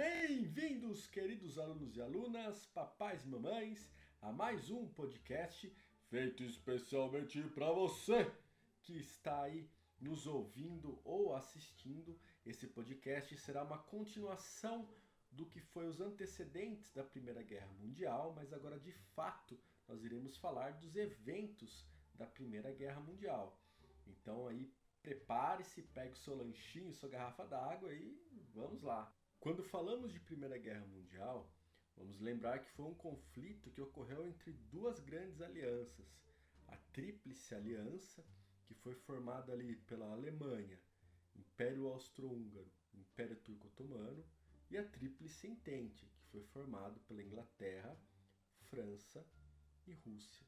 Bem-vindos, queridos alunos e alunas, papais e mamães, a mais um podcast feito especialmente para você que está aí nos ouvindo ou assistindo. Esse podcast será uma continuação do que foi os antecedentes da Primeira Guerra Mundial, mas agora de fato nós iremos falar dos eventos da Primeira Guerra Mundial. Então aí prepare-se, pegue o seu lanchinho, sua garrafa d'água e vamos lá. Quando falamos de Primeira Guerra Mundial, vamos lembrar que foi um conflito que ocorreu entre duas grandes alianças, a Tríplice Aliança, que foi formada ali pela Alemanha, Império Austro-Húngaro, Império Turco-Otomano, e a Tríplice Entente, que foi formado pela Inglaterra, França e Rússia.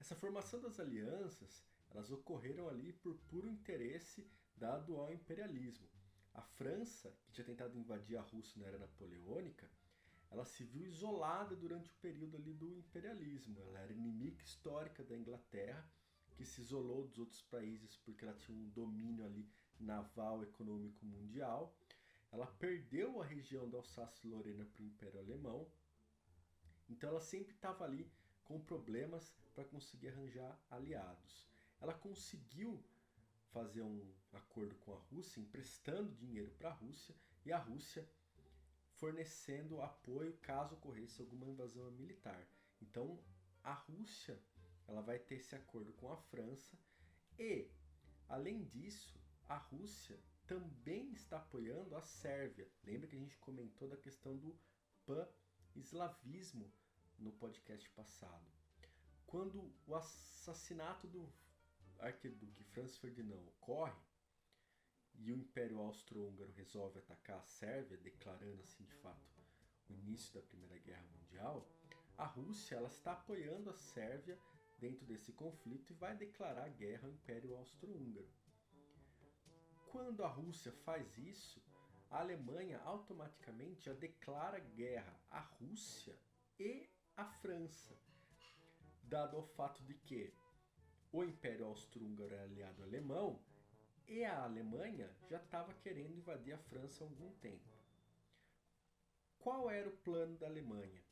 Essa formação das alianças, elas ocorreram ali por puro interesse dado ao imperialismo a França, que tinha tentado invadir a Rússia na era napoleônica, ela se viu isolada durante o período ali do imperialismo. Ela era inimiga histórica da Inglaterra, que se isolou dos outros países porque ela tinha um domínio ali naval econômico mundial. Ela perdeu a região da Alsácia-Lorena para o Império Alemão. Então ela sempre estava ali com problemas para conseguir arranjar aliados. Ela conseguiu fazer um acordo com a Rússia, emprestando dinheiro para a Rússia e a Rússia fornecendo apoio caso ocorresse alguma invasão militar. Então, a Rússia ela vai ter esse acordo com a França e, além disso, a Rússia também está apoiando a Sérvia. Lembra que a gente comentou da questão do pan-eslavismo no podcast passado. Quando o assassinato do arquiduque Franz Ferdinand ocorre e o Império Austro-Húngaro resolve atacar a Sérvia, declarando assim de fato o início da Primeira Guerra Mundial, a Rússia ela está apoiando a Sérvia dentro desse conflito e vai declarar guerra ao Império Austro-Húngaro. Quando a Rússia faz isso, a Alemanha automaticamente já declara guerra à Rússia e à França, dado ao fato de que o Império Austro-Húngaro era aliado alemão e a Alemanha já estava querendo invadir a França há algum tempo. Qual era o plano da Alemanha?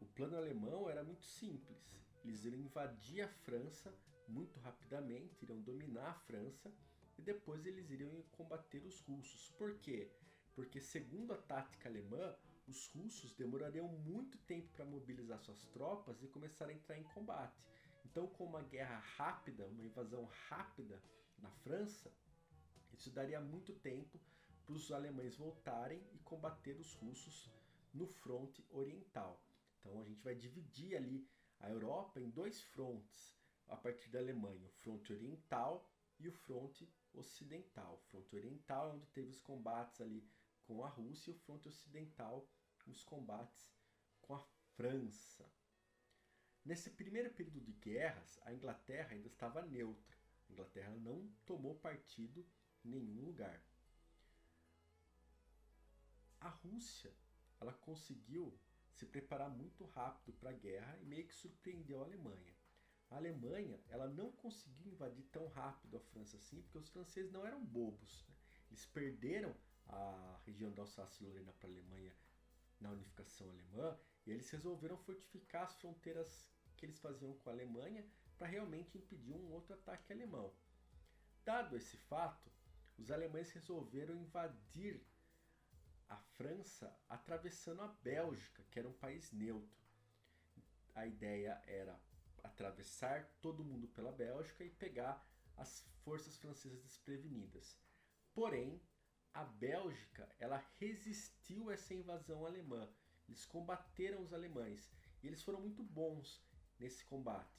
O plano alemão era muito simples. Eles iriam invadir a França muito rapidamente, iriam dominar a França e depois eles iriam combater os russos. Por quê? Porque, segundo a tática alemã, os russos demorariam muito tempo para mobilizar suas tropas e começar a entrar em combate. Então, com uma guerra rápida, uma invasão rápida na França, isso daria muito tempo para os alemães voltarem e combater os russos no fronte oriental. Então, a gente vai dividir ali a Europa em dois frontes a partir da Alemanha: o fronte oriental e o fronte ocidental. O fronte oriental é onde teve os combates ali com a Rússia, e o fronte ocidental, os combates com a França. Nesse primeiro período de guerras, a Inglaterra ainda estava neutra. A Inglaterra não tomou partido em nenhum lugar. A Rússia, ela conseguiu se preparar muito rápido para a guerra e meio que surpreendeu a Alemanha. A Alemanha, ela não conseguiu invadir tão rápido a França assim, porque os franceses não eram bobos. Né? Eles perderam a região da Alsácia-Lorena para a Alemanha na unificação alemã e eles resolveram fortificar as fronteiras que eles faziam com a Alemanha para realmente impedir um outro ataque alemão. Dado esse fato, os alemães resolveram invadir a França atravessando a Bélgica, que era um país neutro. A ideia era atravessar todo mundo pela Bélgica e pegar as forças francesas desprevenidas. Porém, a Bélgica ela resistiu a essa invasão alemã. Eles combateram os alemães e eles foram muito bons nesse combate.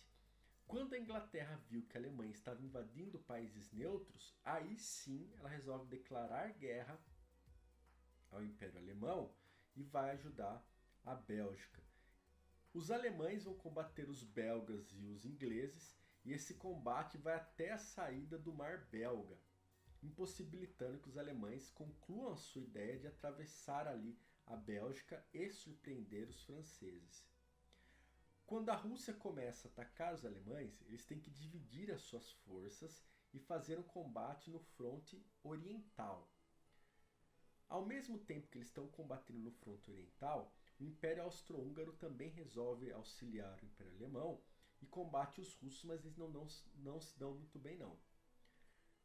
Quando a Inglaterra viu que a Alemanha estava invadindo países neutros, aí sim ela resolve declarar guerra ao Império Alemão e vai ajudar a Bélgica. Os alemães vão combater os belgas e os ingleses, e esse combate vai até a saída do Mar Belga, impossibilitando que os alemães concluam a sua ideia de atravessar ali a Bélgica e surpreender os franceses. Quando a Rússia começa a atacar os alemães, eles têm que dividir as suas forças e fazer um combate no fronte oriental. Ao mesmo tempo que eles estão combatendo no fronte oriental, o Império Austro-Húngaro também resolve auxiliar o Império Alemão e combate os russos, mas eles não, não, não se dão muito bem não.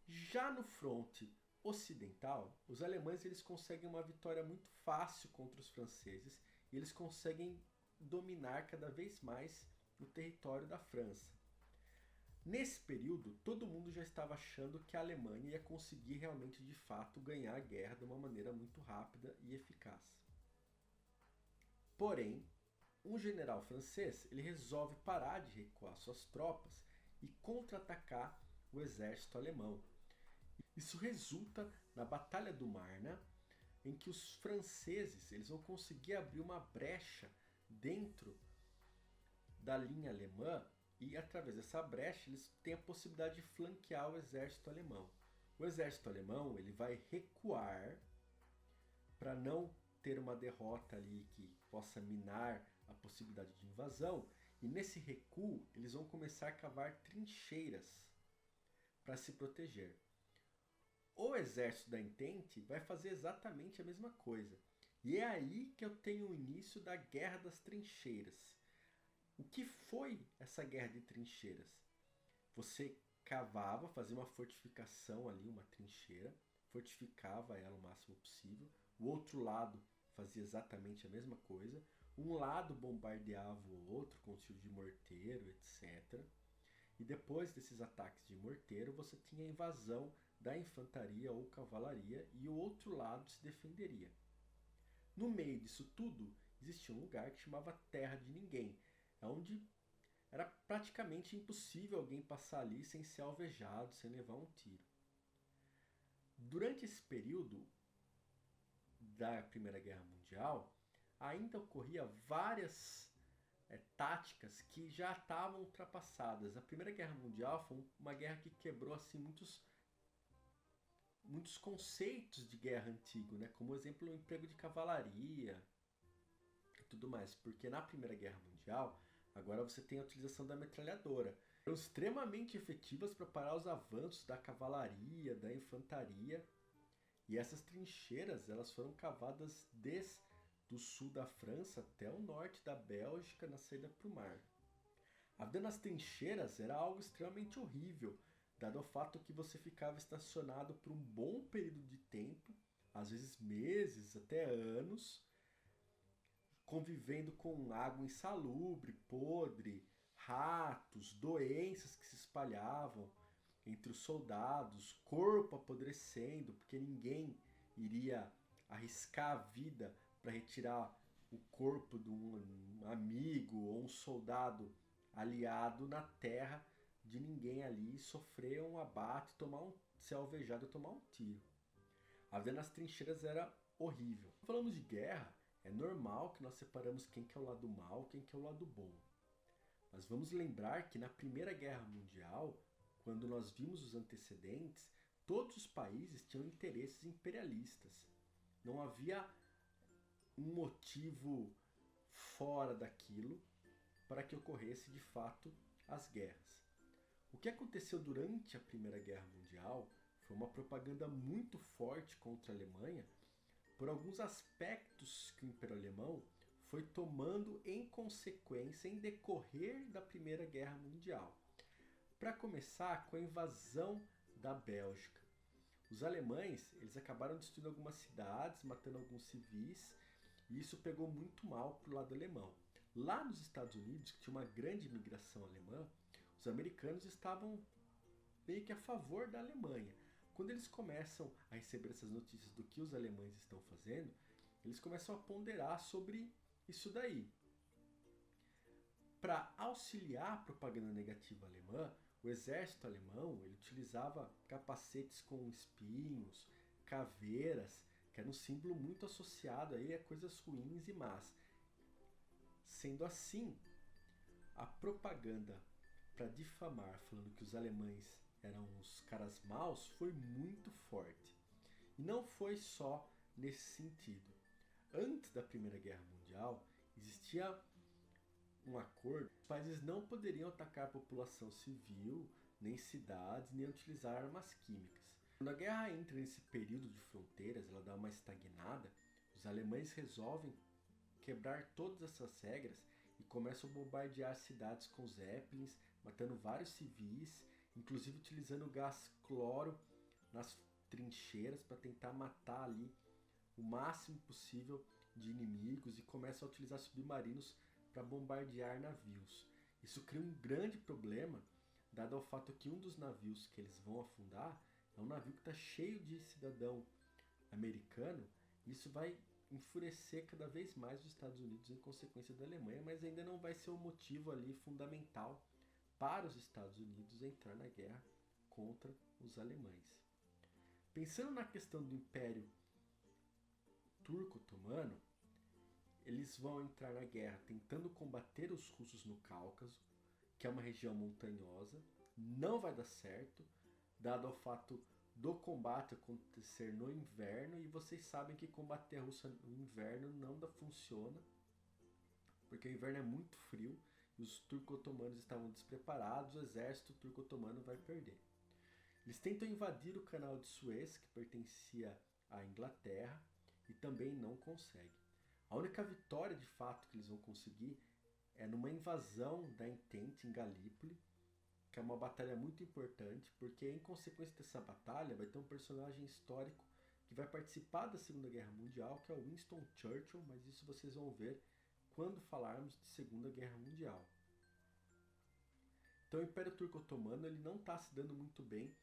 Já no fronte ocidental, os alemães eles conseguem uma vitória muito fácil contra os franceses e eles conseguem dominar cada vez mais o território da França. Nesse período, todo mundo já estava achando que a Alemanha ia conseguir realmente de fato ganhar a guerra de uma maneira muito rápida e eficaz. Porém, um general francês ele resolve parar de recuar suas tropas e contra-atacar o exército alemão. Isso resulta na Batalha do Marne, em que os franceses eles vão conseguir abrir uma brecha dentro da linha alemã e através dessa brecha eles têm a possibilidade de flanquear o exército alemão. O exército alemão ele vai recuar para não ter uma derrota ali que possa minar a possibilidade de invasão, e nesse recuo eles vão começar a cavar trincheiras para se proteger. O exército da Entente vai fazer exatamente a mesma coisa. E é aí que eu tenho o início da Guerra das Trincheiras. O que foi essa guerra de trincheiras? Você cavava, fazia uma fortificação ali, uma trincheira, fortificava ela o máximo possível. O outro lado fazia exatamente a mesma coisa. Um lado bombardeava o outro com tiro de morteiro, etc. E depois desses ataques de morteiro, você tinha a invasão da infantaria ou cavalaria e o outro lado se defenderia. No meio disso tudo, existia um lugar que chamava Terra de Ninguém, onde era praticamente impossível alguém passar ali sem ser alvejado, sem levar um tiro. Durante esse período da Primeira Guerra Mundial, ainda ocorria várias é, táticas que já estavam ultrapassadas. A Primeira Guerra Mundial foi uma guerra que quebrou assim muitos muitos conceitos de guerra antigo, né? Como exemplo o emprego de cavalaria e tudo mais, porque na Primeira Guerra Mundial Agora você tem a utilização da metralhadora. Eram extremamente efetivas para parar os avanços da cavalaria, da infantaria. E essas trincheiras elas foram cavadas desde o sul da França até o norte da Bélgica na saída para o mar. A vida nas trincheiras era algo extremamente horrível, dado o fato que você ficava estacionado por um bom período de tempo, às vezes meses, até anos, convivendo com água insalubre, podre, ratos, doenças que se espalhavam entre os soldados, corpo apodrecendo, porque ninguém iria arriscar a vida para retirar o corpo de um amigo ou um soldado aliado na terra de ninguém ali sofrer um abate, tomar um ser alvejado tomar um tiro. A vida nas trincheiras era horrível. Falamos de guerra, é normal que nós separamos quem que é o lado mal, quem que é o lado bom. Mas vamos lembrar que na Primeira Guerra Mundial, quando nós vimos os antecedentes, todos os países tinham interesses imperialistas. Não havia um motivo fora daquilo para que ocorresse de fato as guerras. O que aconteceu durante a Primeira Guerra Mundial foi uma propaganda muito forte contra a Alemanha por alguns aspectos que o Império Alemão foi tomando em consequência em decorrer da Primeira Guerra Mundial. Para começar, com a invasão da Bélgica. Os alemães eles acabaram destruindo algumas cidades, matando alguns civis, e isso pegou muito mal para o lado alemão. Lá nos Estados Unidos, que tinha uma grande imigração alemã, os americanos estavam meio que a favor da Alemanha. Quando eles começam a receber essas notícias do que os alemães estão fazendo, eles começam a ponderar sobre isso daí. Para auxiliar a propaganda negativa alemã, o exército alemão ele utilizava capacetes com espinhos, caveiras, que era um símbolo muito associado aí a coisas ruins e más. Sendo assim, a propaganda para difamar, falando que os alemães eram os caras maus, foi muito forte. E não foi só nesse sentido. Antes da Primeira Guerra Mundial, existia um acordo. Os países não poderiam atacar a população civil, nem cidades, nem utilizar armas químicas. Quando a guerra entra nesse período de fronteiras, ela dá uma estagnada, os alemães resolvem quebrar todas essas regras e começam a bombardear cidades com zeppelins, matando vários civis, inclusive utilizando gás cloro nas trincheiras para tentar matar ali o máximo possível de inimigos e começam a utilizar submarinos para bombardear navios. Isso cria um grande problema, dado ao fato que um dos navios que eles vão afundar é um navio que está cheio de cidadão americano. Isso vai enfurecer cada vez mais os Estados Unidos em consequência da Alemanha, mas ainda não vai ser o motivo ali fundamental para os Estados Unidos entrar na guerra contra os alemães. Pensando na questão do Império Turco-Otomano, eles vão entrar na guerra tentando combater os russos no Cáucaso, que é uma região montanhosa. Não vai dar certo, dado ao fato do combate acontecer no inverno, e vocês sabem que combater a Rússia no inverno não funciona, porque o inverno é muito frio os turco-otomanos estavam despreparados, o exército turco-otomano vai perder. Eles tentam invadir o canal de Suez, que pertencia à Inglaterra, e também não conseguem. A única vitória de fato que eles vão conseguir é numa invasão da Entente em Galípoli, que é uma batalha muito importante, porque em consequência dessa batalha vai ter um personagem histórico que vai participar da Segunda Guerra Mundial, que é o Winston Churchill, mas isso vocês vão ver quando falarmos de Segunda Guerra Mundial. Então o Império Turco Otomano ele não está se dando muito bem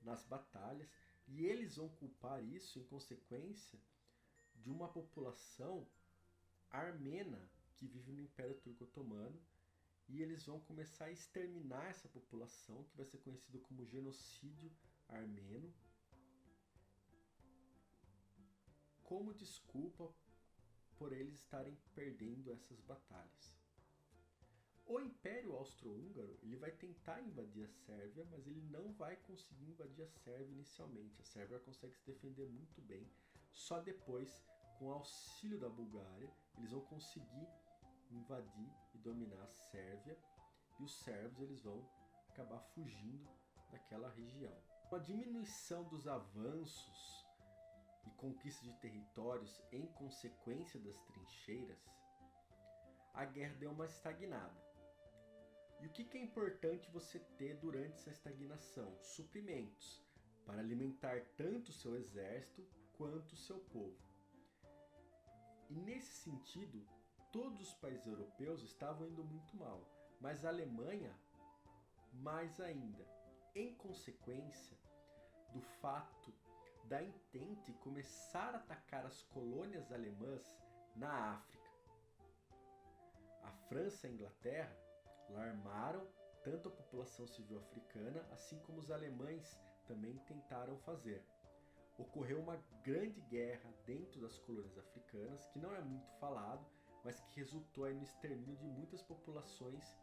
nas batalhas e eles vão culpar isso em consequência de uma população armena que vive no Império Turco Otomano e eles vão começar a exterminar essa população, que vai ser conhecido como genocídio armeno, como desculpa por eles estarem perdendo essas batalhas. O Império Austro-Húngaro ele vai tentar invadir a Sérvia, mas ele não vai conseguir invadir a Sérvia inicialmente. A Sérvia consegue se defender muito bem. Só depois, com o auxílio da Bulgária, eles vão conseguir invadir e dominar a Sérvia e os sérvios eles vão acabar fugindo daquela região. Com a diminuição dos avanços e conquistas de territórios em consequência das trincheiras, a guerra deu uma estagnada. E o que é importante você ter durante essa estagnação? Suprimentos para alimentar tanto o seu exército quanto o seu povo. E nesse sentido, todos os países europeus estavam indo muito mal, mas a Alemanha mais ainda. Em consequência do fato da Entente começar a atacar as colônias alemãs na África. A França e a Inglaterra alarmaram tanto a população civil africana, assim como os alemães também tentaram fazer. Ocorreu uma grande guerra dentro das colônias africanas, que não é muito falado, mas que resultou no extermínio de muitas populações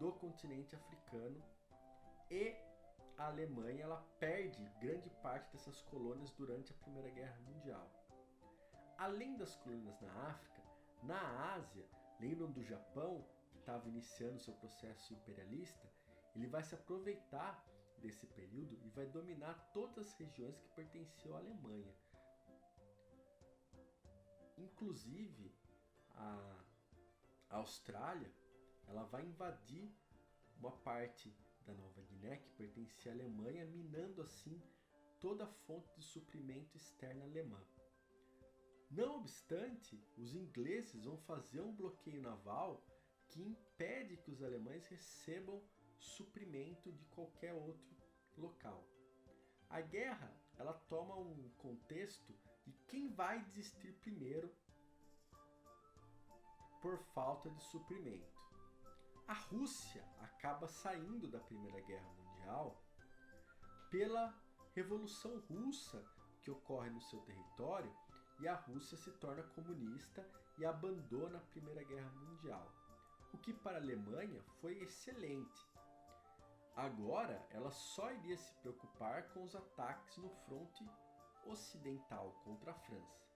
do continente africano e a Alemanha ela perde grande parte dessas colônias durante a Primeira Guerra Mundial. Além das colônias na África, na Ásia, lembram do Japão, que estava iniciando seu processo imperialista? Ele vai se aproveitar desse período e vai dominar todas as regiões que pertenciam à Alemanha. Inclusive, a Austrália ela vai invadir uma parte da Nova Guiné que pertencia à Alemanha, minando assim toda a fonte de suprimento externa alemã. Não obstante, os ingleses vão fazer um bloqueio naval que impede que os alemães recebam suprimento de qualquer outro local. A guerra ela toma um contexto de quem vai desistir primeiro por falta de suprimento. A Rússia acaba saindo da Primeira Guerra Mundial pela Revolução Russa que ocorre no seu território e a Rússia se torna comunista e abandona a Primeira Guerra Mundial. O que para a Alemanha foi excelente. Agora ela só iria se preocupar com os ataques no fronte ocidental contra a França.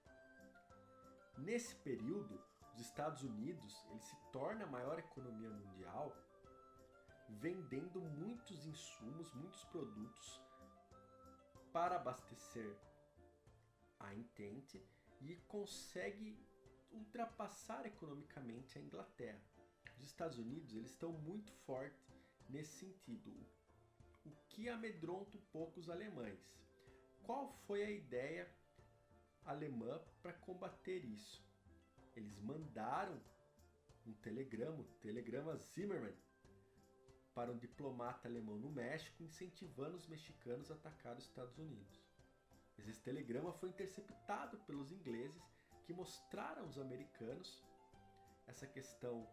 Nesse período, os Estados Unidos ele se torna a maior economia mundial, vendendo muitos insumos, muitos produtos para abastecer a Entente e consegue ultrapassar economicamente a Inglaterra. Os Estados Unidos eles estão muito fortes nesse sentido, o que amedronta um pouco os alemães. Qual foi a ideia alemã para combater isso? Eles mandaram um telegrama, o telegrama Zimmermann, para um diplomata alemão no México, incentivando os mexicanos a atacar os Estados Unidos. Esse telegrama foi interceptado pelos ingleses, que mostraram aos americanos essa questão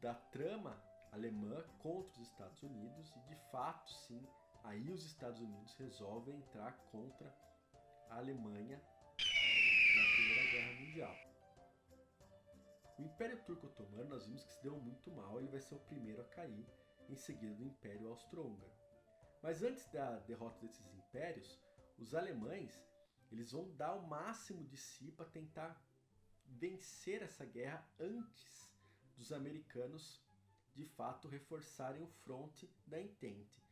da trama alemã contra os Estados Unidos e de fato sim, aí os Estados Unidos resolvem entrar contra a Alemanha Guerra Mundial. O Império Turco Otomano nós vimos que se deu muito mal, ele vai ser o primeiro a cair, em seguida do Império Austro-Húngaro. Mas antes da derrota desses impérios, os alemães eles vão dar o máximo de si para tentar vencer essa guerra antes dos americanos de fato reforçarem o fronte da Entente.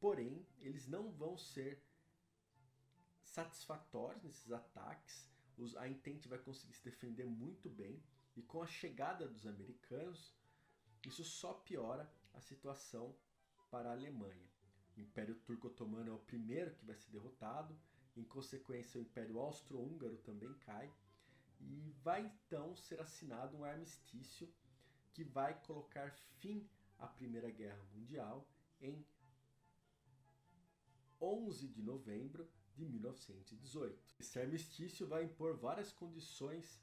Porém, eles não vão ser satisfatórios nesses ataques. A Entente vai conseguir se defender muito bem. E com a chegada dos americanos, isso só piora a situação para a Alemanha. O Império Turco Otomano é o primeiro que vai ser derrotado, em consequência, o Império Austro-Húngaro também cai, e vai então ser assinado um armistício que vai colocar fim à Primeira Guerra Mundial em 11 de novembro de 1918. Esse armistício vai impor várias condições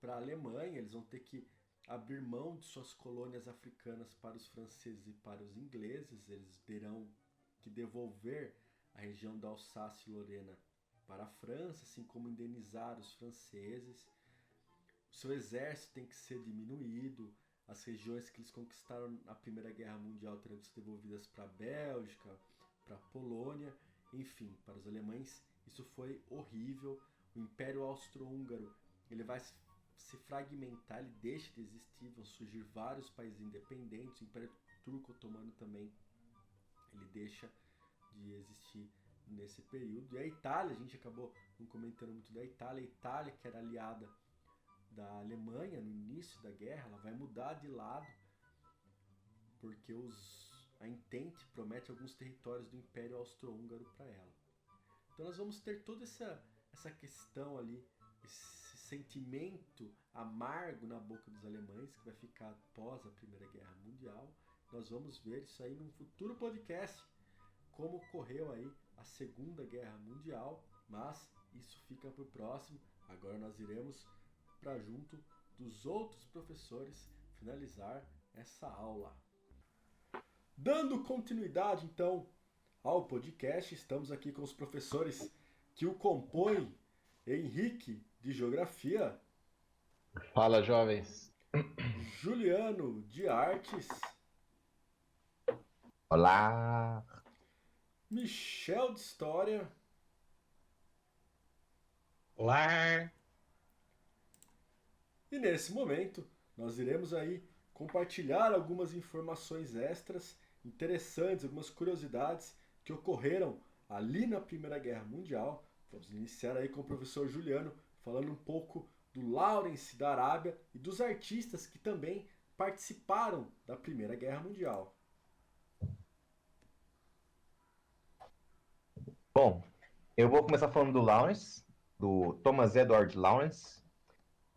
para a Alemanha, eles vão ter que abrir mão de suas colônias africanas para os franceses e para os ingleses, eles terão que devolver a região da Alsácia e Lorena para a França, assim como indenizar os franceses. O seu exército tem que ser diminuído, as regiões que eles conquistaram na Primeira Guerra Mundial terão que ser devolvidas para a Bélgica, para a Polônia, enfim, para os alemães isso foi horrível. O Império Austro-Húngaro ele vai se fragmentar, ele deixa de existir, vão surgir vários países independentes. O Império Turco Otomano também ele deixa de existir nesse período. E a Itália, a gente acabou não comentando muito da Itália. A Itália, que era aliada da Alemanha no início da guerra, ela vai mudar de lado porque os, a Entente promete alguns territórios do Império Austro-Húngaro para ela. Então nós vamos ter toda essa, essa questão ali, esse sentimento amargo na boca dos alemães que vai ficar após a Primeira Guerra Mundial. Nós vamos ver isso aí num futuro podcast, como ocorreu aí a Segunda Guerra Mundial, mas isso fica para o próximo. Agora nós iremos para junto dos outros professores finalizar essa aula. Dando continuidade então ao podcast, estamos aqui com os professores que o compõem, Henrique de Geografia. Fala, jovens. Juliano de Artes. Olá. Michel de História. Olá. E nesse momento, nós iremos aí compartilhar algumas informações extras interessantes, algumas curiosidades que ocorreram ali na Primeira Guerra Mundial. Vamos iniciar aí com o professor Juliano falando um pouco do Lawrence da Arábia e dos artistas que também participaram da Primeira Guerra Mundial. Bom, eu vou começar falando do Lawrence, do Thomas Edward Lawrence,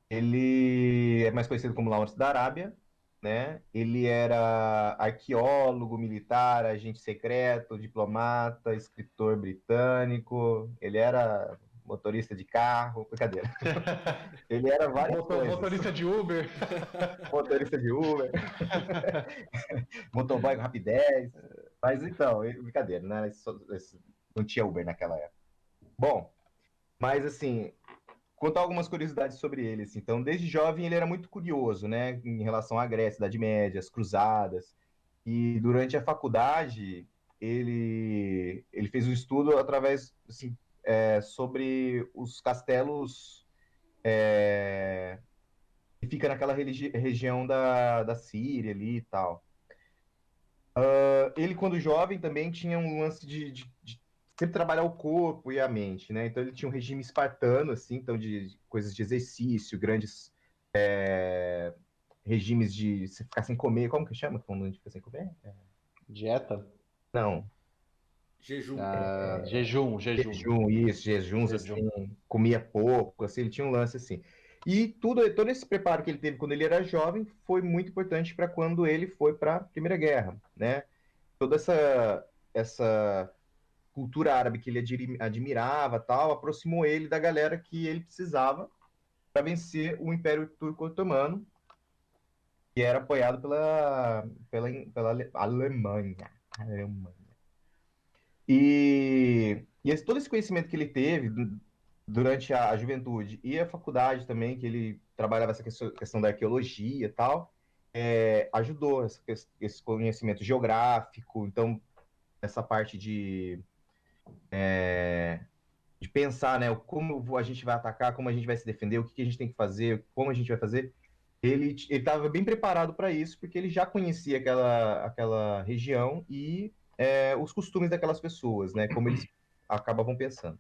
ele é mais conhecido como Lawrence da Arábia, né? Ele era arqueólogo, militar, agente secreto, diplomata, escritor britânico. Ele era motorista de carro, brincadeira. Ele era várias Motor, coisas. Motorista de Uber. motorista de Uber. Motoboy com rapidez. Mas então, brincadeira, né? Não tinha Uber naquela época. Bom, mas assim, contar algumas curiosidades sobre ele. Assim. Então, desde jovem, ele era muito curioso, né, em relação à Grécia, Idade Média, as cruzadas. E durante a faculdade, ele, ele fez um estudo através, assim, é, sobre os castelos é, que fica naquela região da, da Síria ali e tal. Uh, ele, quando jovem, também tinha um lance de, de, de sempre trabalhar o corpo e a mente, né? Então ele tinha um regime espartano, assim, então de, de coisas de exercício, grandes é, regimes de se ficar sem comer, como que chama quando a gente fica sem comer? É... Dieta? Não. Jejum. Ah, jejum, jejum. Jejum, isso, jejuns, Jejum. assim, comia pouco, assim, ele tinha um lance assim. E tudo, todo esse preparo que ele teve quando ele era jovem foi muito importante para quando ele foi para a Primeira Guerra, né? Toda essa, essa cultura árabe que ele admirava, tal, aproximou ele da galera que ele precisava para vencer o Império Turco-Otomano, que era apoiado pela, pela, pela Ale- Alemanha. Alemanha. E, e esse- todo esse conhecimento que ele teve du- durante a, a juventude e a faculdade também, que ele trabalhava essa questão, da arqueologia e tal, é, ajudou esse conhecimento geográfico, então essa parte de, é, de pensar, né, como a gente vai atacar, como a gente vai se defender, o que que a gente tem que fazer, como a gente vai fazer. Ele estava bem preparado para isso, porque ele já conhecia aquela, aquela região e é, os costumes daquelas pessoas, né? Como eles acabavam pensando.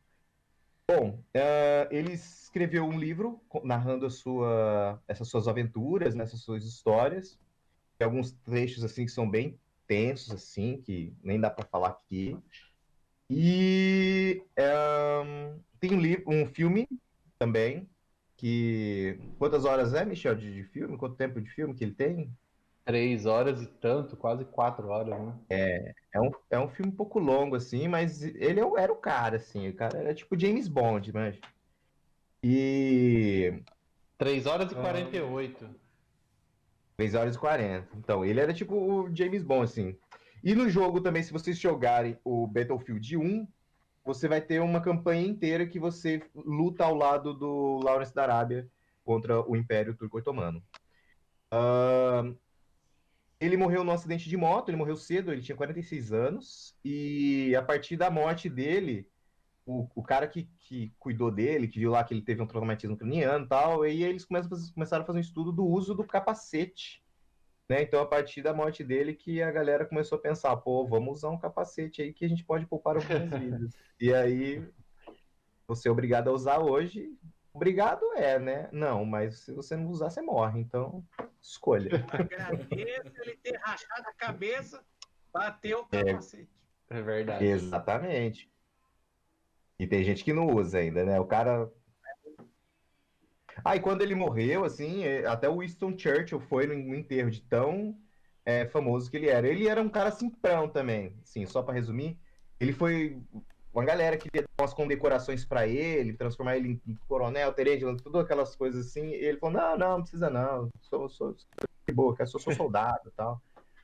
Bom, eh, ele escreveu um livro narrando sua, essas suas aventuras, né, essas suas histórias. Tem alguns trechos assim que são bem tensos, assim, que nem dá para falar aqui. E ehm, tem um livro, um filme também que quantas horas é, Michel, de, de filme? Quanto tempo de filme que ele tem? Três horas e tanto, quase quatro horas, né? É um, é um filme um pouco longo, assim, mas ele é era o cara, assim. O cara era tipo James Bond, mas. E. Três horas e Ah. quarenta e oito. 3 horas e 40. Então, ele era tipo o James Bond, assim. E no jogo também, se vocês jogarem o Battlefield 1, você vai ter uma campanha inteira que você luta ao lado do Lawrence da Arábia contra o Império Turco-Otomano. Ahn, ele morreu num acidente de moto, ele morreu cedo, ele tinha 46 anos, e a partir da morte dele, o, o cara que, que cuidou dele, que viu lá que ele teve um traumatismo craniano e tal, e aí eles começam começaram a fazer um estudo do uso do capacete. Né? Então, a partir da morte dele, que a galera começou a pensar, pô, vamos usar um capacete aí que a gente pode poupar algumas vidas. E aí, você é obrigado a usar hoje. Obrigado é, né? Não, mas se você não usar, você morre. Então, escolha. Agradeço ele ter rachado a cabeça, bateu o capacete. É verdade. Exatamente. E tem gente que não usa ainda, né? O cara. E quando ele morreu, assim, é, até o Winston Churchill foi no enterro de tão é, famoso que ele era. Ele era um cara simprão também, assim, só para resumir. Ele foi. Uma galera queria dar umas condecorações para ele, transformar ele em- coronel, tenente, todas aquelas coisas assim. E ele falou: não, não, não precisa não. Sou, sou, sou de boa, cara, sou, sou soldado e tal.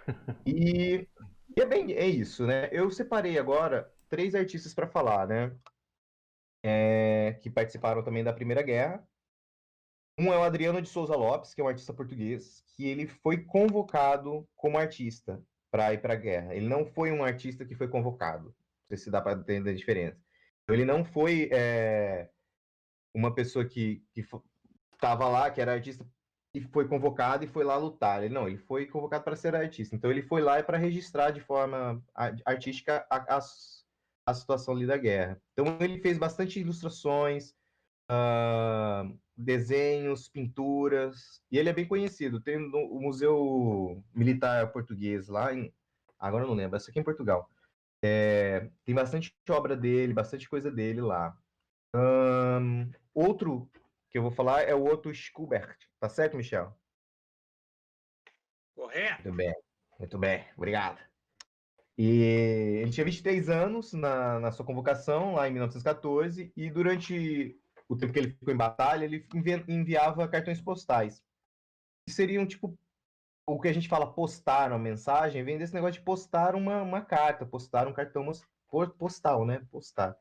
E, e é bem é isso, né? Eu separei agora três artistas para falar, né? É, que participaram também da Primeira Guerra. Um é o Adriano de Souza Lopes, que é um artista português, que ele foi convocado como artista para ir para a guerra. Ele não foi um artista que foi convocado. Não sei se dá para entender a diferença. Ele não foi é, uma pessoa que estava lá, que era artista e foi convocado e foi lá lutar. Ele não, ele foi convocado para ser artista. Então ele foi lá para registrar de forma ar- artística a, a, a situação ali da guerra. Então ele fez bastante ilustrações, ah, desenhos, pinturas, e ele é bem conhecido. Tem no- o Museu Militar Português lá em. Agora eu não lembro, essa aqui é em Portugal. É, tem bastante obra dele, bastante coisa dele lá. Ahn, outro que eu vou falar é o Otto Schubert. Tá certo, Michel? Correto? Muito bem, muito bem, obrigado. E ele tinha 23 anos na, na sua convocação, lá em 1914, e durante o tempo que ele ficou em batalha, ele envi- enviava cartões postais. Que seriam, tipo, o que a gente fala postar uma mensagem, vem desse negócio de postar uma, uma carta, postar um cartão postal, né? Postar.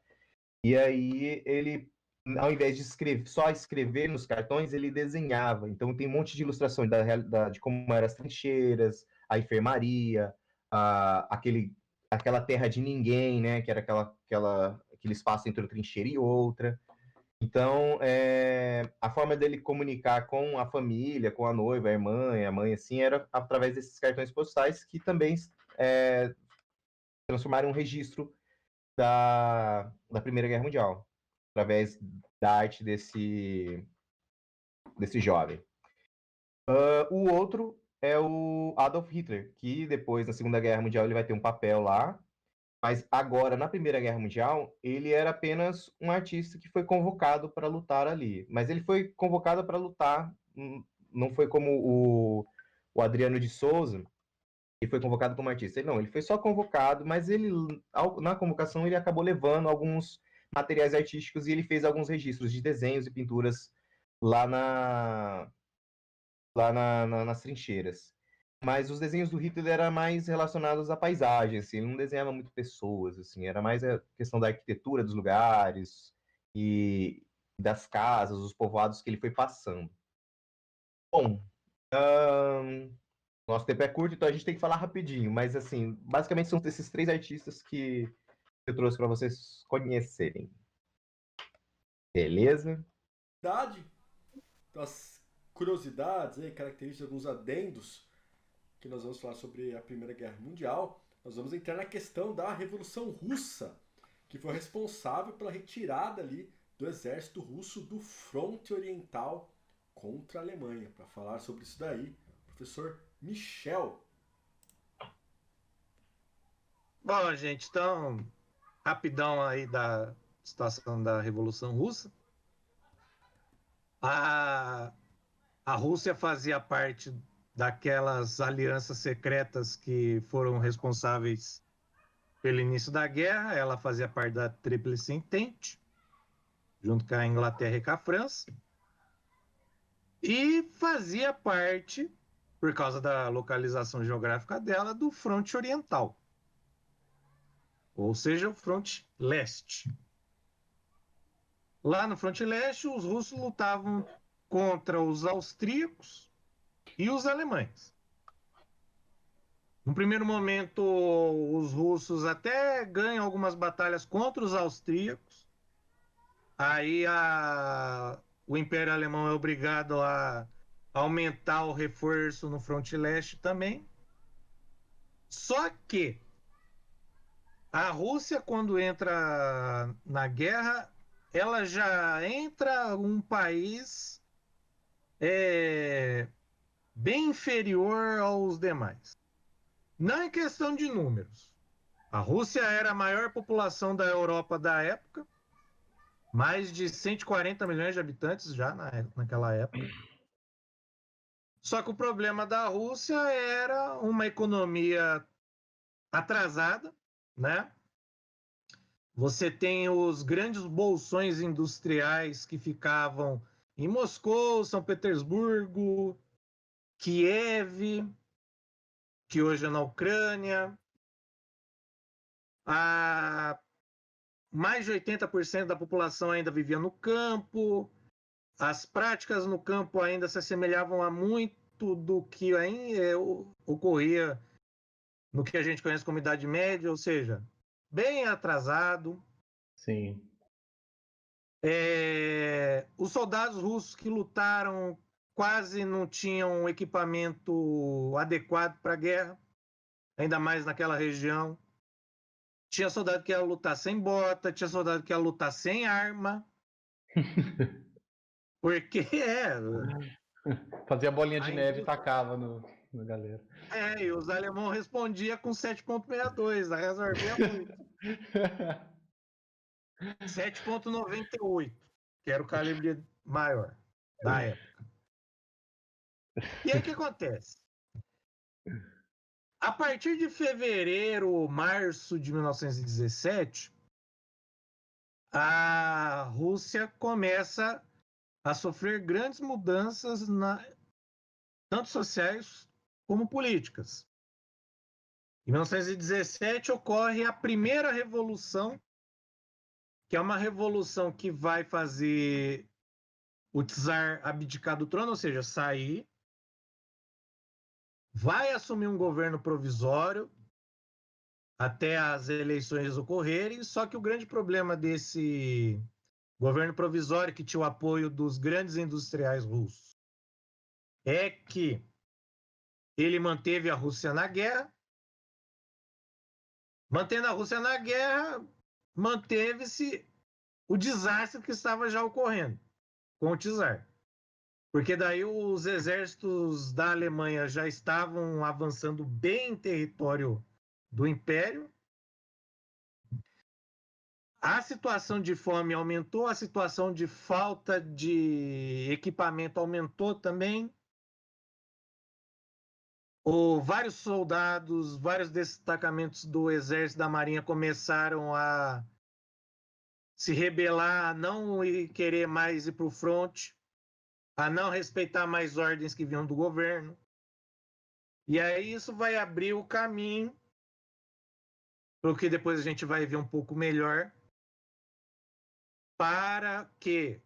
E aí ele, ao invés de escrever, só escrever nos cartões, ele desenhava. Então tem um monte de ilustrações da, da- de como eram as trincheiras, a enfermaria, a, aquele, aquela terra de ninguém, né? Que era aquela, aquela, aquele espaço entre uma trincheira e outra. Então, é, a forma dele comunicar com a família, com a noiva, a irmã a mãe, assim, era através desses cartões postais que também é, transformaram um registro da, da Primeira Guerra Mundial, através da arte desse, desse jovem. Uh, o outro é o Adolf Hitler, que depois, na Segunda Guerra Mundial, ele vai ter um papel lá, mas agora, na Primeira Guerra Mundial, ele era apenas um artista que foi convocado para lutar ali. Mas ele foi convocado para lutar, hum, não foi como o, o Adriano de Souza, que foi convocado como artista. Ele, não, ele foi só convocado, mas ele, na convocação, ele acabou levando alguns materiais artísticos e ele fez alguns registros de desenhos e pinturas lá na, lá na, na, nas trincheiras. Mas os desenhos do Hitler eram mais relacionados à paisagem, assim, ele não desenhava muito pessoas, assim, era mais a questão da arquitetura dos lugares e das casas, os povoados que ele foi passando. Bom, nosso tempo é curto, então a gente tem que falar rapidinho, mas assim, basicamente são esses três artistas que eu trouxe para vocês conhecerem. Beleza? Verdade. Nós curiosidades, aí, características, alguns adendos que nós vamos falar sobre a Primeira Guerra Mundial, nós vamos entrar na questão da Revolução Russa, que foi responsável pela retirada ali do exército russo do fronte oriental contra a Alemanha. Para falar sobre isso daí, professor Michel. Bom, gente, então, rapidão aí da situação da Revolução Russa. A a Rússia fazia parte daquelas alianças secretas que foram responsáveis pelo início da guerra. Ela fazia parte da Tríplice Entente, junto com a Inglaterra e com a França. E fazia parte, por causa da localização geográfica dela, do fronte oriental. Ou seja, o fronte leste. Lá no fronte leste, os russos lutavam contra os austríacos e os alemães. No primeiro momento, os russos até ganham algumas batalhas contra os austríacos. Aí a... o Império Alemão é obrigado a aumentar o reforço no fronte leste também. Só que a Rússia, quando entra na guerra, ela já entra um país é bem inferior aos demais. Não em questão de números. A Rússia era a maior população da Europa da época, mais de 140 milhões de habitantes já na, naquela época. Só que o problema da Rússia era uma economia atrasada, né? Você tem os grandes bolsões industriais que ficavam em Moscou, São Petersburgo, Kiev, que hoje é na Ucrânia. A mais de 80% da população ainda vivia no campo. As práticas no campo ainda se assemelhavam a muito do que ainda é, ocorria no que a gente conhece como Idade Média, ou seja, bem atrasado. Sim. É, os soldados russos que lutaram quase não tinham equipamento adequado para a guerra, ainda mais naquela região. Tinha soldado que ia lutar sem bota, tinha soldado que ia lutar sem arma. Porque é. Fazia bolinha de neve e tacava no, na galera. É, e os alemães respondiam com 7.62, a resolvia muito. 7.98, que era o calibre maior da época. E aí o que acontece? A partir de fevereiro, março de 1917, a Rússia começa a sofrer grandes mudanças, na, tanto sociais como políticas. Em 1917 ocorre a primeira revolução que é uma revolução que vai fazer o czar abdicar do trono, ou seja, sair, vai assumir um governo provisório até as eleições ocorrerem, só que o grande problema desse governo provisório que tinha o apoio dos grandes industriais russos é que ele manteve a Rússia na guerra. Mantendo a Rússia na guerra, manteve-se o desastre que estava já ocorrendo com o czar. Porque daí os exércitos da Alemanha já estavam avançando bem em território do império. A situação de fome aumentou, a situação de falta de equipamento aumentou também. O, vários soldados, vários destacamentos do exército da marinha começaram a se rebelar, a não querer mais ir para o fronte, a não respeitar mais ordens que vinham do governo. E aí isso vai abrir o caminho para o que depois a gente vai ver um pouco melhor para que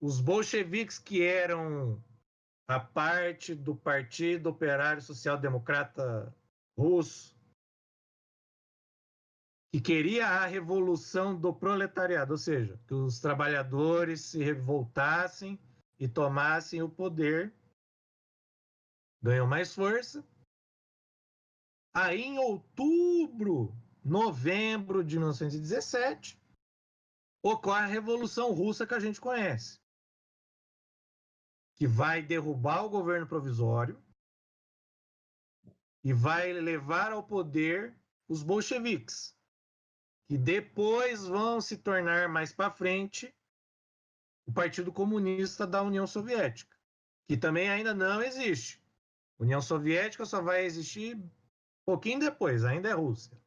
os bolcheviques que eram a parte do Partido Operário Social Democrata Russo, que queria a revolução do proletariado, ou seja, que os trabalhadores se revoltassem e tomassem o poder, ganhou mais força. Aí, em outubro, novembro de 1917, ocorre a Revolução Russa que a gente conhece que vai derrubar o governo provisório e vai levar ao poder os bolcheviques, que depois vão se tornar mais para frente o Partido Comunista da União Soviética, que também ainda não existe. União Soviética só vai existir um pouquinho depois, ainda é Rússia.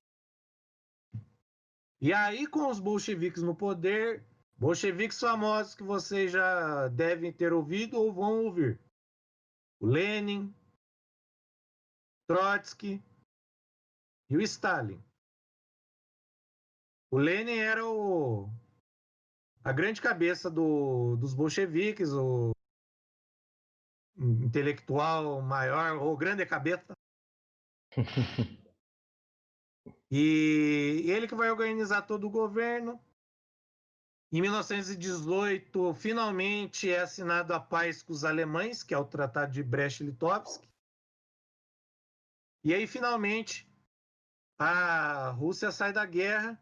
E aí, com os bolcheviques no poder, Bolcheviques famosos que vocês já devem ter ouvido ou vão ouvir. O Lenin, Trotsky e o Stalin. O Lenin era o, a grande cabeça do, dos bolcheviques, o intelectual maior, o grande cabeça. e ele que vai organizar todo o governo. Em 1918, finalmente é assinado a paz com os alemães, que é o Tratado de Brest-Litovsk. E aí, finalmente, a Rússia sai da guerra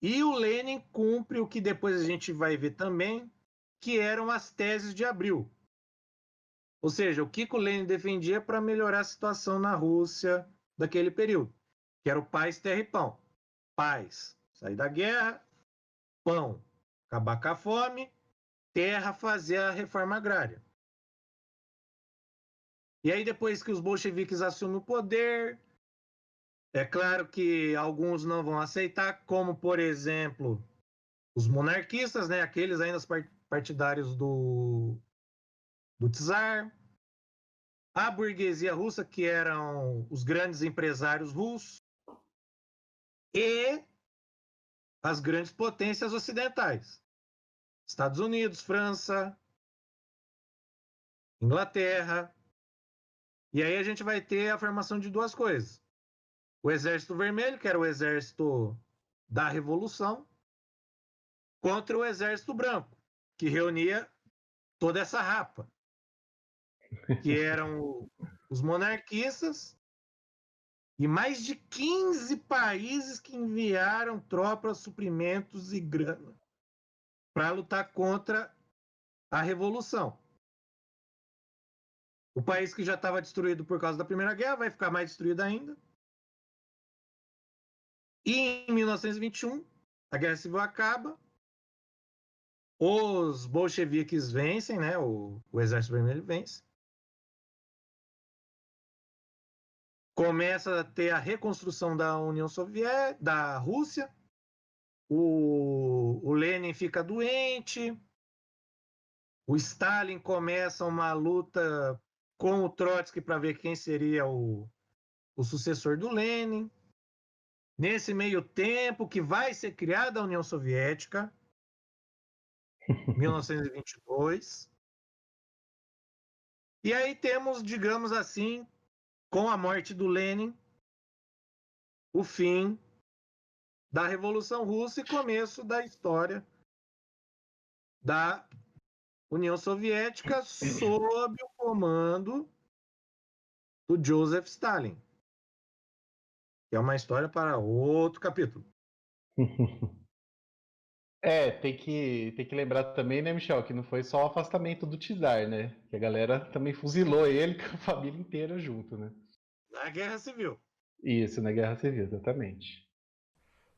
e o Lenin cumpre o que depois a gente vai ver também, que eram as teses de abril. Ou seja, o que o Lenin defendia para melhorar a situação na Rússia daquele período, que era o paz, terra e pão. Paz, sair da guerra, pão, acabar com a fome, terra fazer a reforma agrária. E aí, depois que os bolcheviques assumem o poder, é claro que alguns não vão aceitar, como, por exemplo, os monarquistas, né? aqueles ainda partidários do, do czar, a burguesia russa, que eram os grandes empresários russos, e as grandes potências ocidentais. Estados Unidos, França, Inglaterra. E aí a gente vai ter a formação de duas coisas. O Exército Vermelho, que era o exército da Revolução, contra o Exército Branco, que reunia toda essa rapa, que eram os monarquistas e mais de 15 países que enviaram tropas, suprimentos e grana para lutar contra a revolução. O país que já estava destruído por causa da Primeira Guerra vai ficar mais destruído ainda. E em 1921, a Guerra Civil acaba, os bolcheviques vencem, né? O, o Exército Vermelho vence. Começa a ter a reconstrução da União Soviética, da Rússia. O, o Lenin fica doente. O Stalin começa uma luta com o Trotsky para ver quem seria o, o sucessor do Lenin. Nesse meio tempo que vai ser criada a União Soviética, 1922. E aí temos, digamos assim, com a morte do Lenin, o fim da Revolução Russa e começo da história da União Soviética sob o comando do Joseph Stalin. É uma história para outro capítulo. É, tem que, tem que lembrar também, né, Michel, que não foi só o afastamento do Tizar, né? Que a galera também fuzilou ele com a família inteira junto, né? Na Guerra Civil. Isso, na Guerra Civil, exatamente.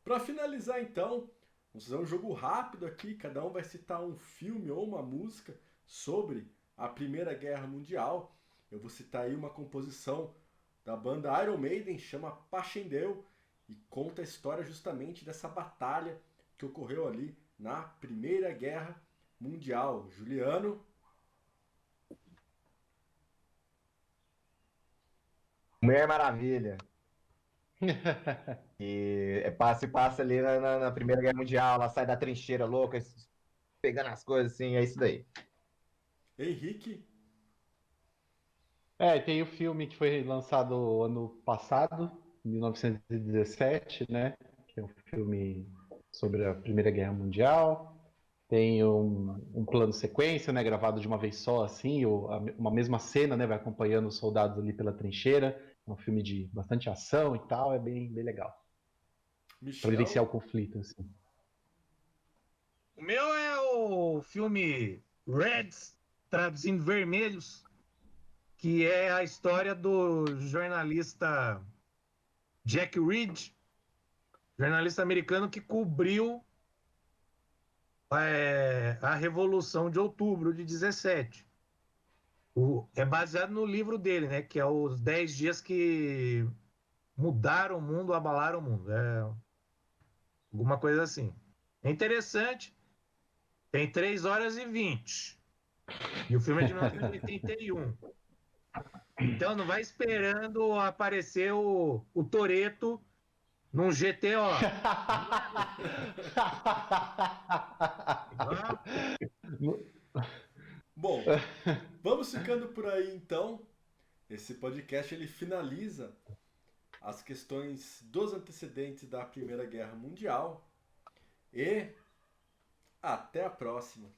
Para finalizar, então, vamos fazer um jogo rápido aqui. Cada um vai citar um filme ou uma música sobre a Primeira Guerra Mundial. Eu vou citar aí uma composição da banda Iron Maiden, chama Passchendaele, e conta a história justamente dessa batalha que ocorreu ali na Primeira Guerra Mundial. Juliano. Mulher Maravilha. e é passa e passa ali na, na, na, Primeira Guerra Mundial, ela sai da trincheira louca, pegando as coisas assim, é isso daí. Henrique. É, tem o filme que foi lançado ano passado, 1917, né? Que é um filme sobre a Primeira Guerra Mundial. Tem um, um plano sequência, né? Gravado de uma vez só, assim, ou a, uma mesma cena, né? Vai acompanhando os soldados ali pela trincheira. É um filme de bastante ação e tal, é bem, bem legal. Para vivenciar o conflito, assim. O meu é o filme Reds, traduzindo Vermelhos, que é a história do jornalista Jack Reed, jornalista americano que cobriu é, a Revolução de Outubro de 17. O, é baseado no livro dele, né? Que é os 10 dias que mudaram o mundo, abalaram o mundo. É alguma coisa assim. É interessante. Tem 3 horas e 20. E o filme é de 1981. Então não vai esperando aparecer o, o Toreto num GTO. Bom, vamos ficando por aí então. Esse podcast ele finaliza as questões dos antecedentes da Primeira Guerra Mundial e até a próxima.